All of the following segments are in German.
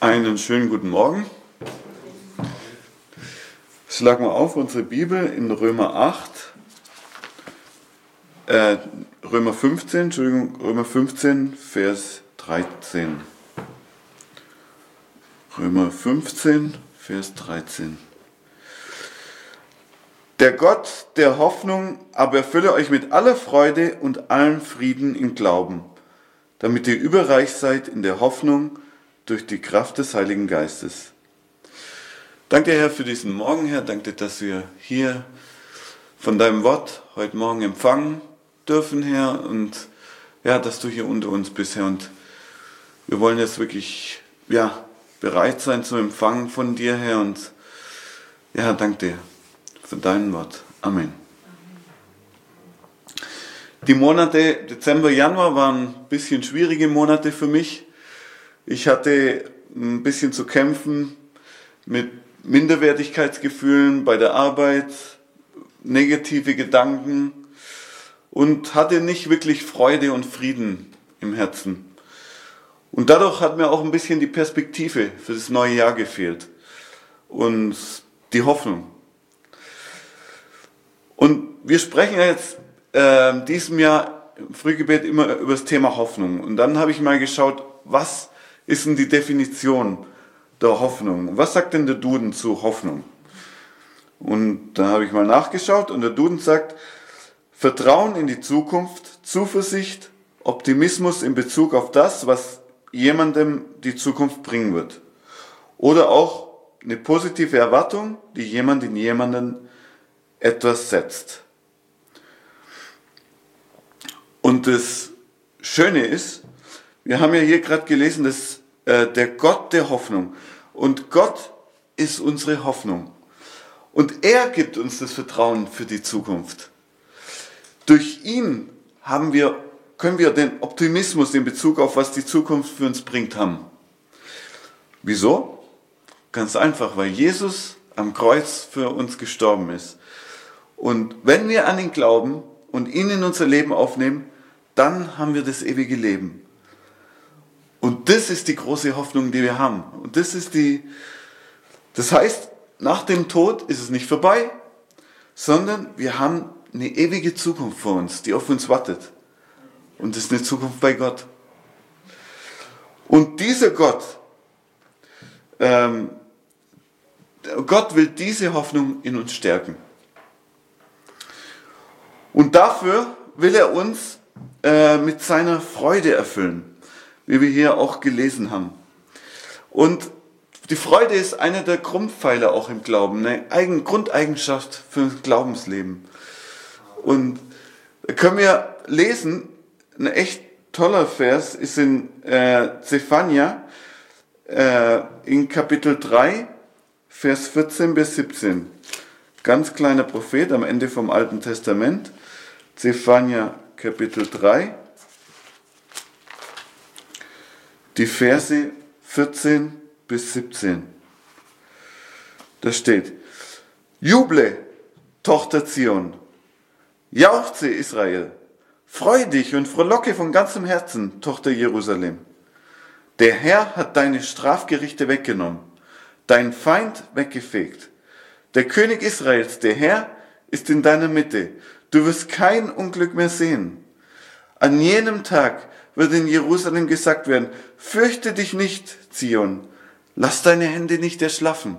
Einen schönen guten Morgen. Schlagen wir auf unsere Bibel in Römer 8, äh, Römer 15, Entschuldigung, Römer 15, Vers 13. Römer 15, Vers 13. Der Gott der Hoffnung aber erfülle euch mit aller Freude und allem Frieden im Glauben, damit ihr überreich seid in der Hoffnung, durch die Kraft des Heiligen Geistes. Danke, Herr, für diesen Morgen, Herr. Danke, dass wir hier von deinem Wort heute Morgen empfangen dürfen, Herr. Und ja, dass du hier unter uns bist, Herr. Und wir wollen jetzt wirklich, ja, bereit sein zum Empfangen von dir, Herr. Und ja, danke dir für dein Wort. Amen. Die Monate Dezember, Januar waren ein bisschen schwierige Monate für mich. Ich hatte ein bisschen zu kämpfen mit Minderwertigkeitsgefühlen bei der Arbeit, negative Gedanken und hatte nicht wirklich Freude und Frieden im Herzen. Und dadurch hat mir auch ein bisschen die Perspektive für das neue Jahr gefehlt und die Hoffnung. Und wir sprechen jetzt äh, diesem Jahr im Frühgebet immer über das Thema Hoffnung. Und dann habe ich mal geschaut, was ist denn die Definition der Hoffnung? Was sagt denn der Duden zu Hoffnung? Und da habe ich mal nachgeschaut und der Duden sagt, Vertrauen in die Zukunft, Zuversicht, Optimismus in Bezug auf das, was jemandem die Zukunft bringen wird. Oder auch eine positive Erwartung, die jemand in jemanden etwas setzt. Und das Schöne ist, wir haben ja hier gerade gelesen, dass äh, der Gott der Hoffnung. Und Gott ist unsere Hoffnung. Und er gibt uns das Vertrauen für die Zukunft. Durch ihn haben wir, können wir den Optimismus in Bezug auf was die Zukunft für uns bringt haben. Wieso? Ganz einfach, weil Jesus am Kreuz für uns gestorben ist. Und wenn wir an ihn glauben und ihn in unser Leben aufnehmen, dann haben wir das ewige Leben. Und das ist die große Hoffnung, die wir haben. Und das ist die, das heißt, nach dem Tod ist es nicht vorbei, sondern wir haben eine ewige Zukunft vor uns, die auf uns wartet. Und das ist eine Zukunft bei Gott. Und dieser Gott, ähm, Gott will diese Hoffnung in uns stärken. Und dafür will er uns äh, mit seiner Freude erfüllen wie wir hier auch gelesen haben. Und die Freude ist einer der Grundpfeiler auch im Glauben, eine Eigen Grundeigenschaft für das Glaubensleben. Und da können wir lesen, ein echt toller Vers ist in äh, Zephania äh, in Kapitel 3, Vers 14 bis 17. Ganz kleiner Prophet am Ende vom Alten Testament. Zephania Kapitel 3, die Verse 14 bis 17. Da steht, Juble, Tochter Zion, jauchze Israel, freu dich und frohlocke von ganzem Herzen, Tochter Jerusalem. Der Herr hat deine Strafgerichte weggenommen, dein Feind weggefegt. Der König Israels, der Herr, ist in deiner Mitte. Du wirst kein Unglück mehr sehen. An jenem Tag wird in Jerusalem gesagt werden, fürchte dich nicht, Zion, lass deine Hände nicht erschlaffen.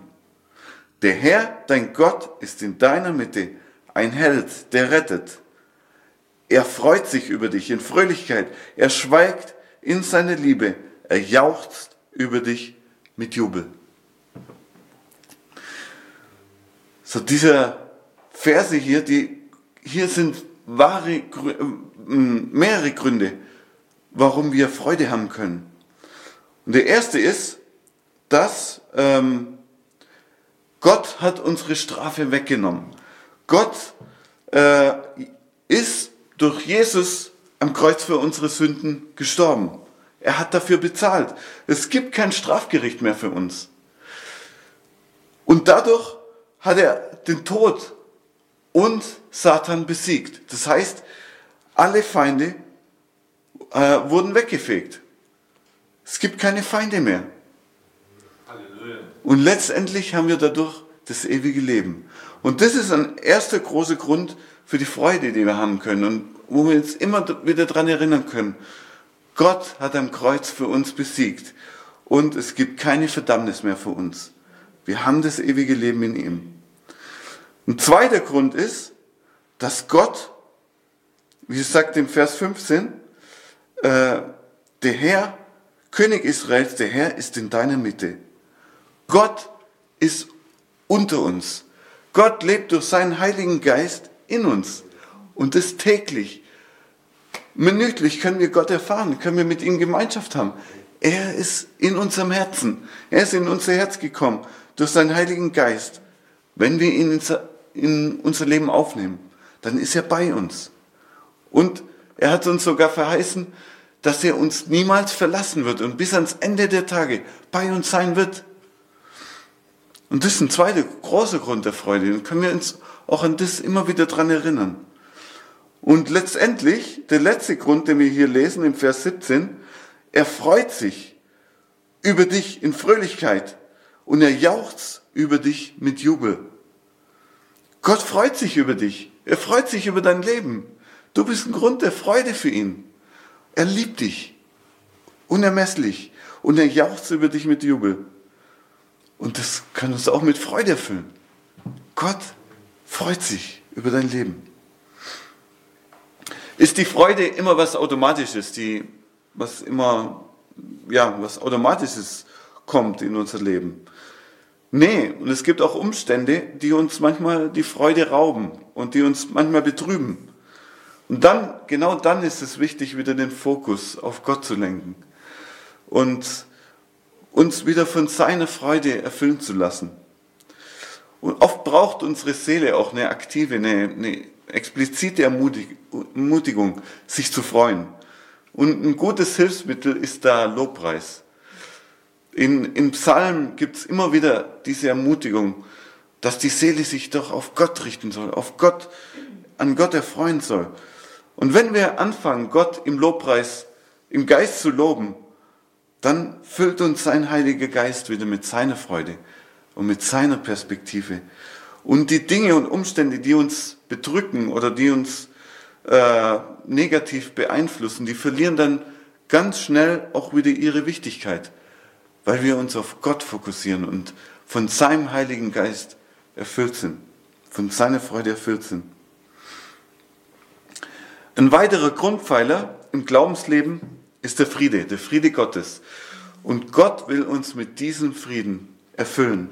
Der Herr, dein Gott, ist in deiner Mitte, ein Held, der rettet. Er freut sich über dich in Fröhlichkeit, er schweigt in seine Liebe, er jauchzt über dich mit Jubel. So dieser Verse hier, die, hier sind wahre, mehrere Gründe, warum wir Freude haben können. Und der erste ist, dass ähm, Gott hat unsere Strafe weggenommen. Gott äh, ist durch Jesus am Kreuz für unsere Sünden gestorben. Er hat dafür bezahlt. Es gibt kein Strafgericht mehr für uns. Und dadurch hat er den Tod und Satan besiegt. Das heißt, alle Feinde äh, wurden weggefegt. Es gibt keine Feinde mehr. Und letztendlich haben wir dadurch das ewige Leben. Und das ist ein erster großer Grund für die Freude, die wir haben können und wo wir uns immer wieder daran erinnern können. Gott hat am Kreuz für uns besiegt und es gibt keine Verdammnis mehr für uns. Wir haben das ewige Leben in ihm. Ein zweiter Grund ist, dass Gott, wie es sagt im Vers 15, äh, der Herr, König Israels, der Herr ist in deiner Mitte. Gott ist unter uns. Gott lebt durch seinen Heiligen Geist in uns. Und das täglich. Minütlich können wir Gott erfahren, können wir mit ihm Gemeinschaft haben. Er ist in unserem Herzen. Er ist in unser Herz gekommen durch seinen Heiligen Geist. Wenn wir ihn in unser Leben aufnehmen, dann ist er bei uns. Und er hat uns sogar verheißen, dass er uns niemals verlassen wird und bis ans Ende der Tage bei uns sein wird. Und das ist ein zweiter großer Grund der Freude. Dann können wir uns auch an das immer wieder dran erinnern. Und letztendlich, der letzte Grund, den wir hier lesen im Vers 17, er freut sich über dich in Fröhlichkeit und er jauchzt über dich mit Jubel. Gott freut sich über dich. Er freut sich über dein Leben. Du bist ein Grund der Freude für ihn. Er liebt dich unermesslich und er jauchzt über dich mit Jubel. Und das kann uns auch mit Freude erfüllen. Gott freut sich über dein Leben. Ist die Freude immer was Automatisches, die, was immer, ja, was Automatisches kommt in unser Leben? Nee, und es gibt auch Umstände, die uns manchmal die Freude rauben und die uns manchmal betrüben. Und dann, genau dann ist es wichtig, wieder den Fokus auf Gott zu lenken und uns wieder von seiner Freude erfüllen zu lassen. Und oft braucht unsere Seele auch eine aktive, eine, eine explizite Ermutigung, sich zu freuen. Und ein gutes Hilfsmittel ist da Lobpreis. In, Psalmen gibt es immer wieder diese Ermutigung, dass die Seele sich doch auf Gott richten soll, auf Gott, an Gott erfreuen soll. Und wenn wir anfangen, Gott im Lobpreis, im Geist zu loben, dann füllt uns sein Heiliger Geist wieder mit seiner Freude und mit seiner Perspektive. Und die Dinge und Umstände, die uns bedrücken oder die uns äh, negativ beeinflussen, die verlieren dann ganz schnell auch wieder ihre Wichtigkeit, weil wir uns auf Gott fokussieren und von seinem Heiligen Geist erfüllt sind, von seiner Freude erfüllt sind. Ein weiterer Grundpfeiler im Glaubensleben ist der Friede, der Friede Gottes. Und Gott will uns mit diesem Frieden erfüllen.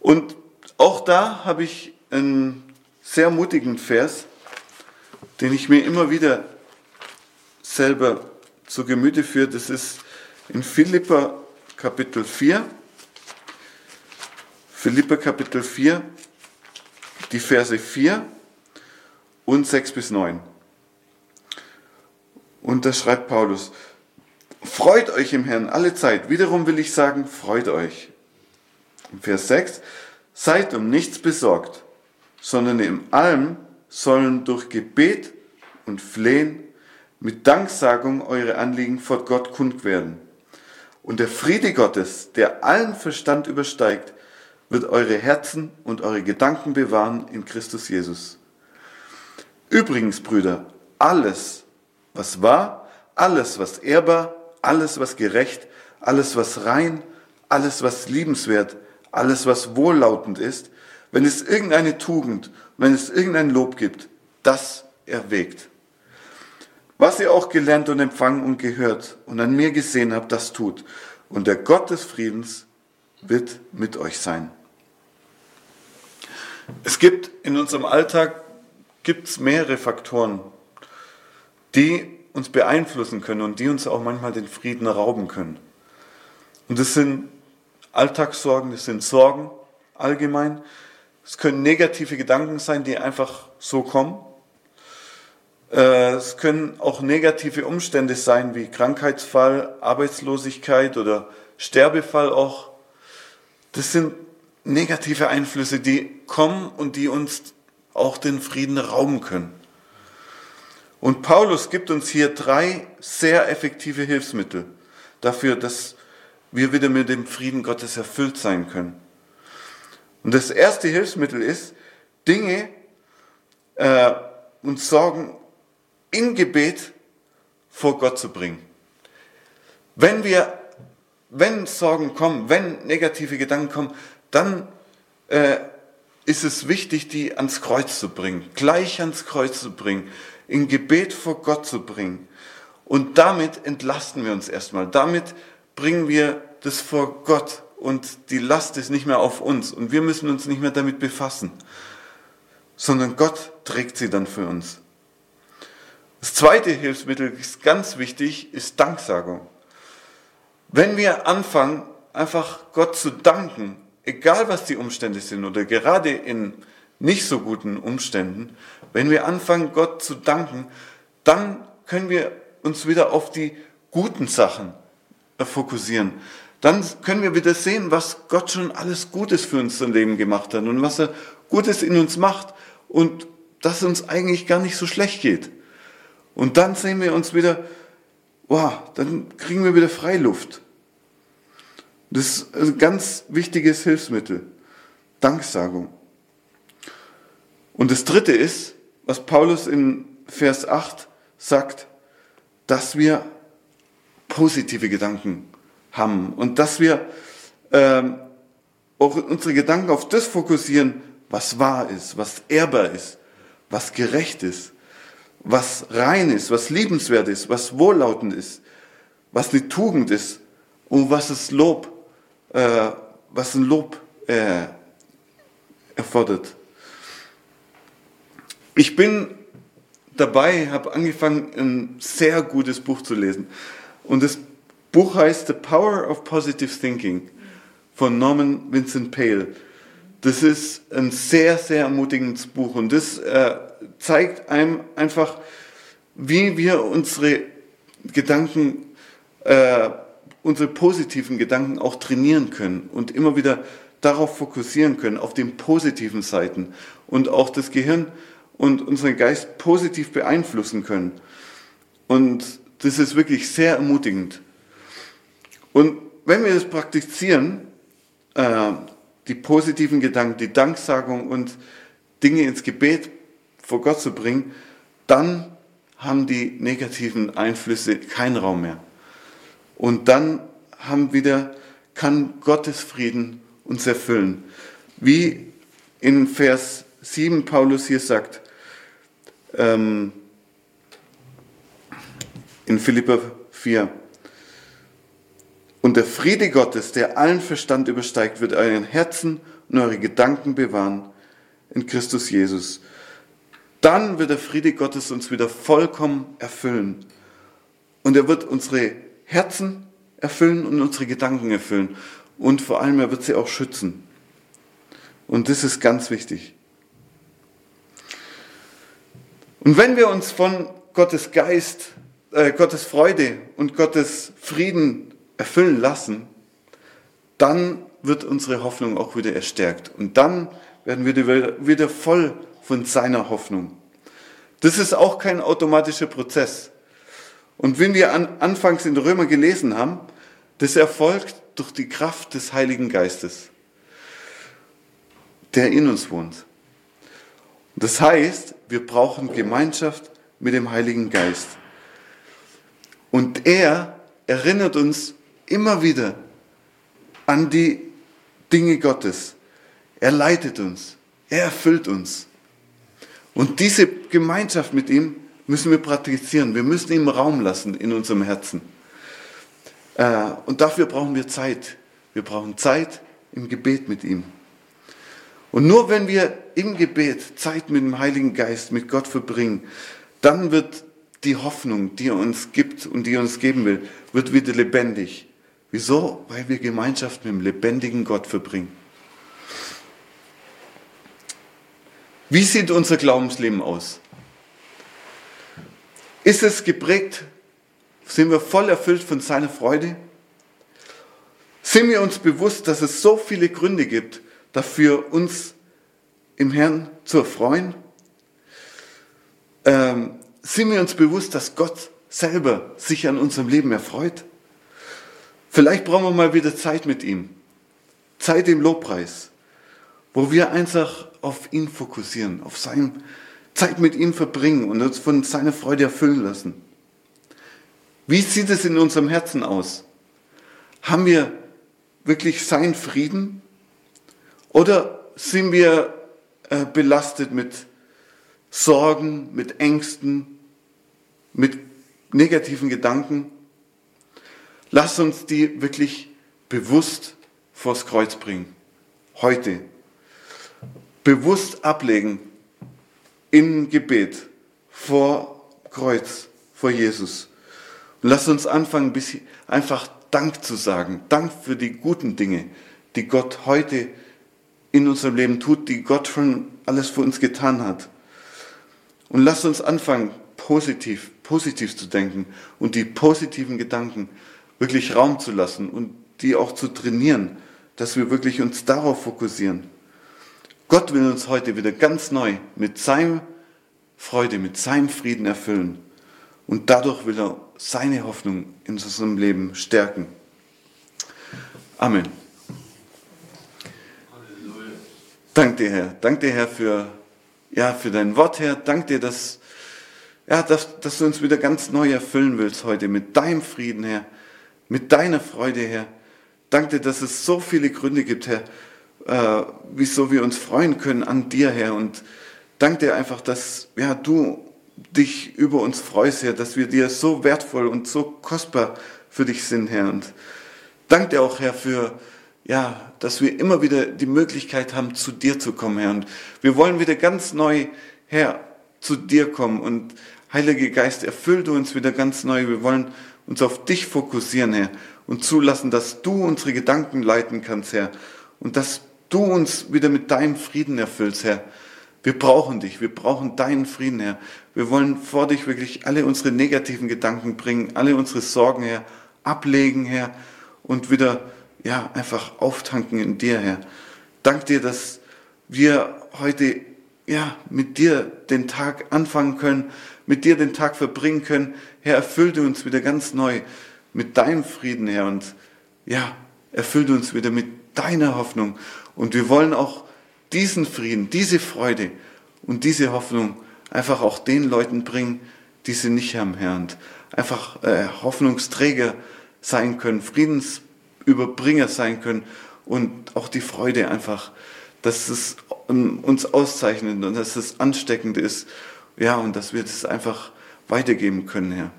Und auch da habe ich einen sehr mutigen Vers, den ich mir immer wieder selber zu Gemüte führe. Das ist in Philippa Kapitel 4. Philippa Kapitel 4, die Verse 4 und 6 bis 9. Und da schreibt Paulus, freut euch im Herrn alle Zeit. Wiederum will ich sagen, freut euch. Vers 6, seid um nichts besorgt, sondern in allem sollen durch Gebet und Flehen mit Danksagung eure Anliegen vor Gott kund werden. Und der Friede Gottes, der allen Verstand übersteigt, wird eure Herzen und eure Gedanken bewahren in Christus Jesus. Übrigens, Brüder, alles, was wahr, alles, was ehrbar, alles, was gerecht, alles, was rein, alles, was liebenswert, alles, was wohllautend ist, wenn es irgendeine Tugend, wenn es irgendein Lob gibt, das erwägt. Was ihr auch gelernt und empfangen und gehört und an mir gesehen habt, das tut. Und der Gott des Friedens wird mit euch sein. Es gibt in unserem Alltag gibt es mehrere Faktoren, die uns beeinflussen können und die uns auch manchmal den Frieden rauben können. Und das sind Alltagssorgen, das sind Sorgen allgemein. Es können negative Gedanken sein, die einfach so kommen. Äh, es können auch negative Umstände sein, wie Krankheitsfall, Arbeitslosigkeit oder Sterbefall auch. Das sind negative Einflüsse, die kommen und die uns auch den Frieden rauben können. Und Paulus gibt uns hier drei sehr effektive Hilfsmittel dafür, dass wir wieder mit dem Frieden Gottes erfüllt sein können. Und das erste Hilfsmittel ist, Dinge äh, und Sorgen in Gebet vor Gott zu bringen. Wenn wir, wenn Sorgen kommen, wenn negative Gedanken kommen, dann äh, ist es wichtig, die ans Kreuz zu bringen, gleich ans Kreuz zu bringen, in Gebet vor Gott zu bringen. Und damit entlasten wir uns erstmal. Damit bringen wir das vor Gott und die Last ist nicht mehr auf uns und wir müssen uns nicht mehr damit befassen, sondern Gott trägt sie dann für uns. Das zweite Hilfsmittel ist ganz wichtig, ist Danksagung. Wenn wir anfangen, einfach Gott zu danken, egal was die Umstände sind oder gerade in nicht so guten Umständen, wenn wir anfangen, Gott zu danken, dann können wir uns wieder auf die guten Sachen fokussieren. Dann können wir wieder sehen, was Gott schon alles Gutes für unser Leben gemacht hat und was er Gutes in uns macht und dass es uns eigentlich gar nicht so schlecht geht. Und dann sehen wir uns wieder, wow, dann kriegen wir wieder Freiluft. Das ist ein ganz wichtiges Hilfsmittel. Danksagung. Und das dritte ist, was Paulus in Vers 8 sagt, dass wir positive Gedanken haben und dass wir ähm, auch unsere Gedanken auf das fokussieren, was wahr ist, was ehrbar ist, was gerecht ist was rein ist, was liebenswert ist, was wohllautend ist, was eine Tugend ist und was es Lob, äh, was ein Lob äh, erfordert. Ich bin dabei, habe angefangen, ein sehr gutes Buch zu lesen. Und das Buch heißt The Power of Positive Thinking von Norman Vincent Pale. Das ist ein sehr, sehr ermutigendes Buch und das äh, zeigt einem einfach, wie wir unsere Gedanken, äh, unsere positiven Gedanken auch trainieren können und immer wieder darauf fokussieren können, auf den positiven Seiten und auch das Gehirn und unseren Geist positiv beeinflussen können. Und das ist wirklich sehr ermutigend. Und wenn wir das praktizieren, äh, die positiven Gedanken, die Danksagung und Dinge ins Gebet vor Gott zu bringen, dann haben die negativen Einflüsse keinen Raum mehr. Und dann haben wieder, kann Gottes Frieden uns erfüllen. Wie in Vers 7 Paulus hier sagt, ähm, in Philippa 4, und der Friede Gottes, der allen Verstand übersteigt, wird euren Herzen und eure Gedanken bewahren in Christus Jesus. Dann wird der Friede Gottes uns wieder vollkommen erfüllen. Und er wird unsere Herzen erfüllen und unsere Gedanken erfüllen. Und vor allem, er wird sie auch schützen. Und das ist ganz wichtig. Und wenn wir uns von Gottes Geist, äh, Gottes Freude und Gottes Frieden erfüllen lassen, dann wird unsere Hoffnung auch wieder erstärkt. Und dann werden wir wieder voll von seiner Hoffnung. Das ist auch kein automatischer Prozess. Und wenn wir an, anfangs in Römer gelesen haben, das erfolgt durch die Kraft des Heiligen Geistes, der in uns wohnt. Das heißt, wir brauchen Gemeinschaft mit dem Heiligen Geist. Und er erinnert uns immer wieder an die Dinge Gottes. Er leitet uns. Er erfüllt uns. Und diese Gemeinschaft mit ihm müssen wir praktizieren. Wir müssen ihm Raum lassen in unserem Herzen. Äh, und dafür brauchen wir Zeit. Wir brauchen Zeit im Gebet mit ihm. Und nur wenn wir im Gebet Zeit mit dem Heiligen Geist, mit Gott verbringen, dann wird die Hoffnung, die er uns gibt und die er uns geben will, wird wieder lebendig. Wieso? Weil wir Gemeinschaft mit dem lebendigen Gott verbringen. Wie sieht unser Glaubensleben aus? Ist es geprägt? Sind wir voll erfüllt von seiner Freude? Sind wir uns bewusst, dass es so viele Gründe gibt, dafür uns im Herrn zu erfreuen? Ähm, sind wir uns bewusst, dass Gott selber sich an unserem Leben erfreut? Vielleicht brauchen wir mal wieder Zeit mit ihm. Zeit im Lobpreis, wo wir einfach auf ihn fokussieren, auf sein Zeit mit ihm verbringen und uns von seiner Freude erfüllen lassen. Wie sieht es in unserem Herzen aus? Haben wir wirklich seinen Frieden oder sind wir äh, belastet mit Sorgen, mit Ängsten, mit negativen Gedanken? Lass uns die wirklich bewusst vors Kreuz bringen. Heute. Bewusst ablegen im Gebet vor Kreuz, vor Jesus. Und lass uns anfangen, einfach Dank zu sagen. Dank für die guten Dinge, die Gott heute in unserem Leben tut, die Gott schon alles für uns getan hat. Und lass uns anfangen, positiv, positiv zu denken und die positiven Gedanken wirklich Raum zu lassen und die auch zu trainieren, dass wir wirklich uns darauf fokussieren. Gott will uns heute wieder ganz neu mit seinem Freude, mit seinem Frieden erfüllen. Und dadurch will er seine Hoffnung in unserem Leben stärken. Amen. Halleluja. Dank dir, Herr. Dank dir, Herr, für, ja, für dein Wort, Herr. Dank dir, dass, ja, dass, dass du uns wieder ganz neu erfüllen willst heute mit deinem Frieden, Herr. Mit deiner Freude, Herr. Dank dir, dass es so viele Gründe gibt, Herr, äh, wieso wir uns freuen können an dir, Herr. Und dank dir einfach, dass ja, du dich über uns freust, Herr, dass wir dir so wertvoll und so kostbar für dich sind, Herr. Und dank dir auch, Herr, für, ja, dass wir immer wieder die Möglichkeit haben, zu dir zu kommen, Herr. Und wir wollen wieder ganz neu, Herr, zu dir kommen. Und Heiliger Geist, erfüll du uns wieder ganz neu. Wir wollen uns auf dich fokussieren, Herr. Und zulassen, dass du unsere Gedanken leiten kannst, Herr. Und dass du uns wieder mit deinem Frieden erfüllst, Herr. Wir brauchen dich, wir brauchen deinen Frieden, Herr. Wir wollen vor dich wirklich alle unsere negativen Gedanken bringen, alle unsere Sorgen, Herr, ablegen, Herr, und wieder, ja, einfach auftanken in dir, Herr. Dank dir, dass wir heute, ja, mit dir den Tag anfangen können, mit dir den Tag verbringen können. Herr, erfüllte uns wieder ganz neu mit deinem Frieden, Herr, und ja, erfüllte uns wieder mit deiner Hoffnung und wir wollen auch diesen Frieden, diese Freude und diese Hoffnung einfach auch den Leuten bringen, die sie nicht haben, Herr. Und einfach äh, Hoffnungsträger sein können, Friedensüberbringer sein können und auch die Freude einfach, dass es ähm, uns auszeichnet und dass es ansteckend ist. Ja, und dass wir das einfach weitergeben können, Herr.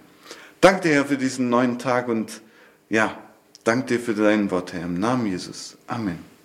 Danke dir, Herr, für diesen neuen Tag und ja, danke dir für dein Wort, Herr. Im Namen Jesus. Amen.